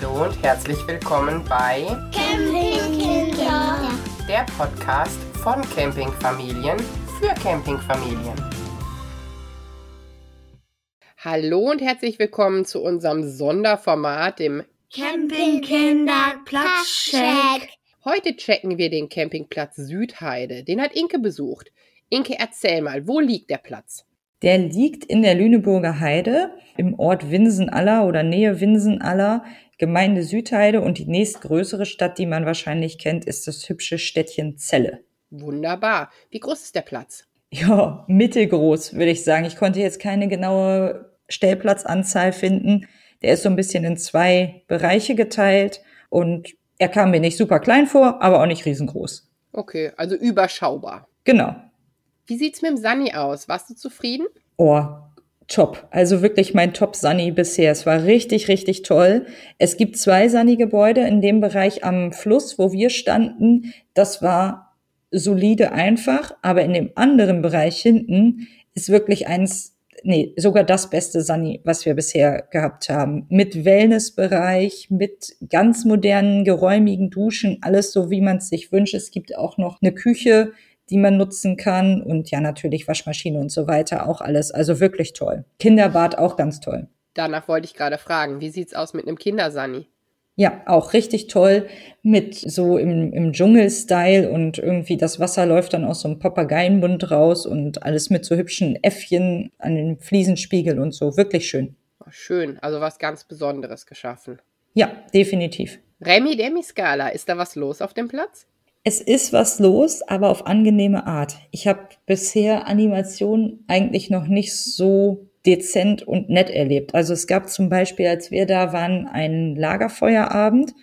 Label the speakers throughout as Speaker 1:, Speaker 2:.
Speaker 1: Hallo und herzlich willkommen bei
Speaker 2: Campingkinder.
Speaker 1: der Podcast von Campingfamilien für Campingfamilien. Hallo und herzlich willkommen zu unserem Sonderformat, dem
Speaker 2: Campingkinder Platzcheck.
Speaker 1: Heute checken wir den Campingplatz Südheide. Den hat Inke besucht. Inke, erzähl mal, wo liegt der Platz?
Speaker 3: Der liegt in der Lüneburger Heide im Ort Winsenaller oder Nähe Winsenaller, Gemeinde Südheide und die nächstgrößere Stadt, die man wahrscheinlich kennt, ist das hübsche Städtchen Celle.
Speaker 1: Wunderbar. Wie groß ist der Platz?
Speaker 3: Ja, mittelgroß, würde ich sagen. Ich konnte jetzt keine genaue Stellplatzanzahl finden. Der ist so ein bisschen in zwei Bereiche geteilt und er kam mir nicht super klein vor, aber auch nicht riesengroß.
Speaker 1: Okay, also überschaubar.
Speaker 3: Genau.
Speaker 1: Wie sieht's mit dem Sani aus? Warst du zufrieden?
Speaker 3: Oh, top. Also wirklich mein Top-Sunny bisher. Es war richtig, richtig toll. Es gibt zwei Sunny-Gebäude in dem Bereich am Fluss, wo wir standen. Das war solide einfach, aber in dem anderen Bereich hinten ist wirklich eins, nee, sogar das beste Sunny, was wir bisher gehabt haben. Mit Wellnessbereich, mit ganz modernen, geräumigen Duschen, alles so, wie man es sich wünscht. Es gibt auch noch eine Küche, die man nutzen kann und ja, natürlich Waschmaschine und so weiter, auch alles. Also wirklich toll. Kinderbad auch ganz toll.
Speaker 1: Danach wollte ich gerade fragen, wie sieht's aus mit einem Kindersani?
Speaker 3: Ja, auch richtig toll mit so im, im Dschungel-Style und irgendwie das Wasser läuft dann aus so einem Papageienmund raus und alles mit so hübschen Äffchen an den Fliesenspiegel und so. Wirklich schön.
Speaker 1: Oh, schön, also was ganz Besonderes geschaffen.
Speaker 3: Ja, definitiv.
Speaker 1: Remy Demi-Skala, ist da was los auf dem Platz?
Speaker 3: Es ist was los, aber auf angenehme Art. Ich habe bisher Animationen eigentlich noch nicht so dezent und nett erlebt. Also es gab zum Beispiel, als wir da waren, einen Lagerfeuerabend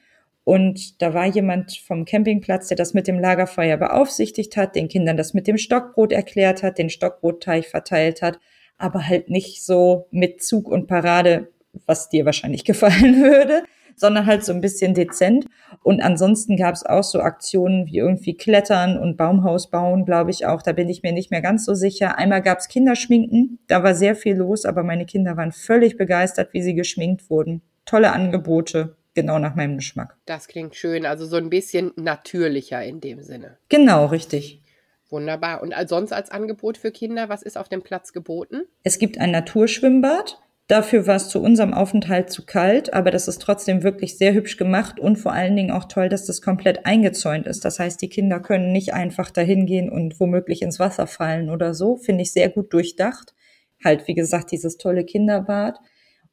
Speaker 3: und da war jemand vom Campingplatz, der das mit dem Lagerfeuer beaufsichtigt hat, den Kindern das mit dem Stockbrot erklärt hat, den Stockbrotteig verteilt hat, aber halt nicht so mit Zug und Parade, was dir wahrscheinlich gefallen würde, sondern halt so ein bisschen dezent. Und ansonsten gab es auch so Aktionen wie irgendwie Klettern und Baumhaus bauen, glaube ich auch. Da bin ich mir nicht mehr ganz so sicher. Einmal gab es Kinderschminken, da war sehr viel los, aber meine Kinder waren völlig begeistert, wie sie geschminkt wurden. Tolle Angebote, genau nach meinem Geschmack.
Speaker 1: Das klingt schön, also so ein bisschen natürlicher in dem Sinne.
Speaker 3: Genau, richtig.
Speaker 1: Wunderbar. Und sonst als Angebot für Kinder, was ist auf dem Platz geboten?
Speaker 3: Es gibt ein Naturschwimmbad. Dafür war es zu unserem Aufenthalt zu kalt, aber das ist trotzdem wirklich sehr hübsch gemacht und vor allen Dingen auch toll, dass das komplett eingezäunt ist. Das heißt, die Kinder können nicht einfach dahin gehen und womöglich ins Wasser fallen oder so. Finde ich sehr gut durchdacht. Halt, wie gesagt, dieses tolle Kinderbad.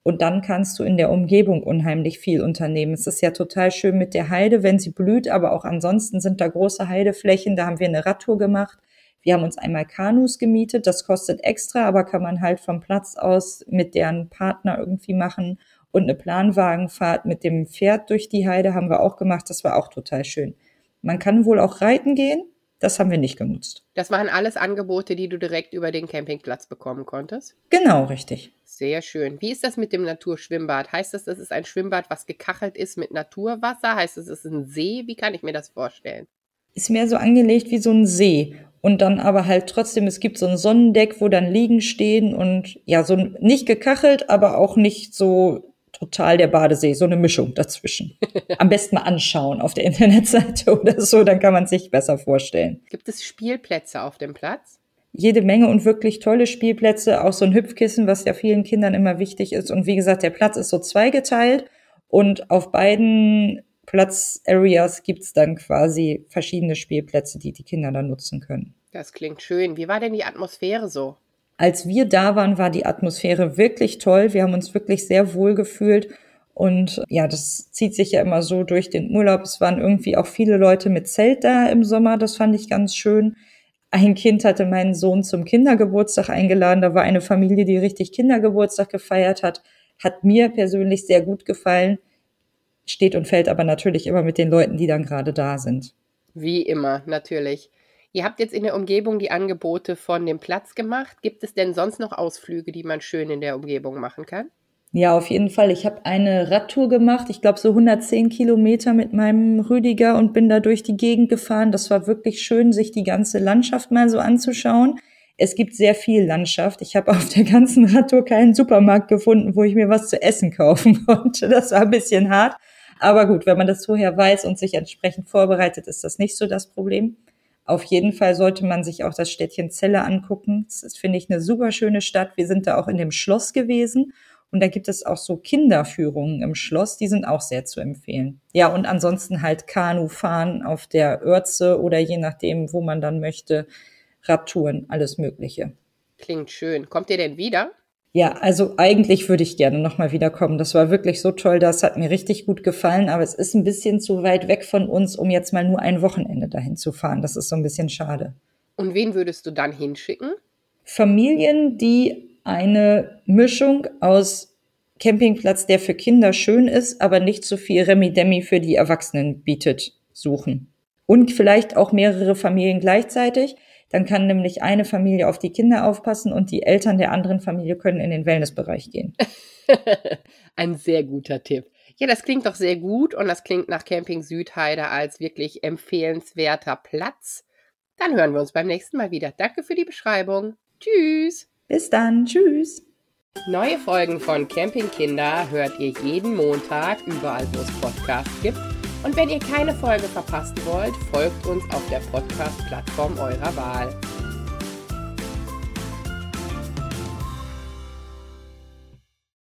Speaker 3: Und dann kannst du in der Umgebung unheimlich viel unternehmen. Es ist ja total schön mit der Heide, wenn sie blüht, aber auch ansonsten sind da große Heideflächen. Da haben wir eine Radtour gemacht. Wir haben uns einmal Kanus gemietet, das kostet extra, aber kann man halt vom Platz aus mit deren Partner irgendwie machen. Und eine Planwagenfahrt mit dem Pferd durch die Heide haben wir auch gemacht, das war auch total schön. Man kann wohl auch reiten gehen, das haben wir nicht genutzt.
Speaker 1: Das waren alles Angebote, die du direkt über den Campingplatz bekommen konntest?
Speaker 3: Genau, richtig.
Speaker 1: Sehr schön. Wie ist das mit dem Naturschwimmbad? Heißt das, das ist ein Schwimmbad, was gekachelt ist mit Naturwasser? Heißt das, es ist ein See? Wie kann ich mir das vorstellen?
Speaker 3: Ist mehr so angelegt wie so ein See. Und dann aber halt trotzdem, es gibt so ein Sonnendeck, wo dann Liegen stehen und ja, so nicht gekachelt, aber auch nicht so total der Badesee, so eine Mischung dazwischen. Am besten mal anschauen auf der Internetseite oder so, dann kann man sich besser vorstellen.
Speaker 1: Gibt es Spielplätze auf dem Platz?
Speaker 3: Jede Menge und wirklich tolle Spielplätze, auch so ein Hüpfkissen, was ja vielen Kindern immer wichtig ist. Und wie gesagt, der Platz ist so zweigeteilt und auf beiden Platz-Areas gibt's dann quasi verschiedene Spielplätze, die die Kinder dann nutzen können.
Speaker 1: Das klingt schön. Wie war denn die Atmosphäre so?
Speaker 3: Als wir da waren, war die Atmosphäre wirklich toll. Wir haben uns wirklich sehr wohl gefühlt. Und ja, das zieht sich ja immer so durch den Urlaub. Es waren irgendwie auch viele Leute mit Zelt da im Sommer. Das fand ich ganz schön. Ein Kind hatte meinen Sohn zum Kindergeburtstag eingeladen. Da war eine Familie, die richtig Kindergeburtstag gefeiert hat. Hat mir persönlich sehr gut gefallen steht und fällt aber natürlich immer mit den Leuten, die dann gerade da sind.
Speaker 1: Wie immer, natürlich. Ihr habt jetzt in der Umgebung die Angebote von dem Platz gemacht. Gibt es denn sonst noch Ausflüge, die man schön in der Umgebung machen kann?
Speaker 3: Ja, auf jeden Fall. Ich habe eine Radtour gemacht, ich glaube so 110 Kilometer mit meinem Rüdiger und bin da durch die Gegend gefahren. Das war wirklich schön, sich die ganze Landschaft mal so anzuschauen. Es gibt sehr viel Landschaft. Ich habe auf der ganzen Radtour keinen Supermarkt gefunden, wo ich mir was zu essen kaufen konnte. Das war ein bisschen hart. Aber gut, wenn man das vorher weiß und sich entsprechend vorbereitet, ist das nicht so das Problem. Auf jeden Fall sollte man sich auch das Städtchen Celle angucken. Das ist, finde ich, eine super schöne Stadt. Wir sind da auch in dem Schloss gewesen. Und da gibt es auch so Kinderführungen im Schloss, die sind auch sehr zu empfehlen. Ja, und ansonsten halt Kanu fahren auf der Örze oder je nachdem, wo man dann möchte, Radtouren, alles Mögliche.
Speaker 1: Klingt schön. Kommt ihr denn wieder?
Speaker 3: Ja, also eigentlich würde ich gerne nochmal wiederkommen. Das war wirklich so toll, das hat mir richtig gut gefallen, aber es ist ein bisschen zu weit weg von uns, um jetzt mal nur ein Wochenende dahin zu fahren. Das ist so ein bisschen schade.
Speaker 1: Und wen würdest du dann hinschicken?
Speaker 3: Familien, die eine Mischung aus Campingplatz, der für Kinder schön ist, aber nicht so viel Remi-Demi für die Erwachsenen bietet, suchen. Und vielleicht auch mehrere Familien gleichzeitig. Dann kann nämlich eine Familie auf die Kinder aufpassen und die Eltern der anderen Familie können in den Wellnessbereich gehen.
Speaker 1: Ein sehr guter Tipp. Ja, das klingt doch sehr gut und das klingt nach Camping Südheide als wirklich empfehlenswerter Platz. Dann hören wir uns beim nächsten Mal wieder. Danke für die Beschreibung. Tschüss.
Speaker 3: Bis dann. Tschüss.
Speaker 1: Neue Folgen von Campingkinder hört ihr jeden Montag überall, wo es Podcasts gibt. Und wenn ihr keine Folge verpassen wollt, folgt uns auf der Podcast-Plattform eurer Wahl.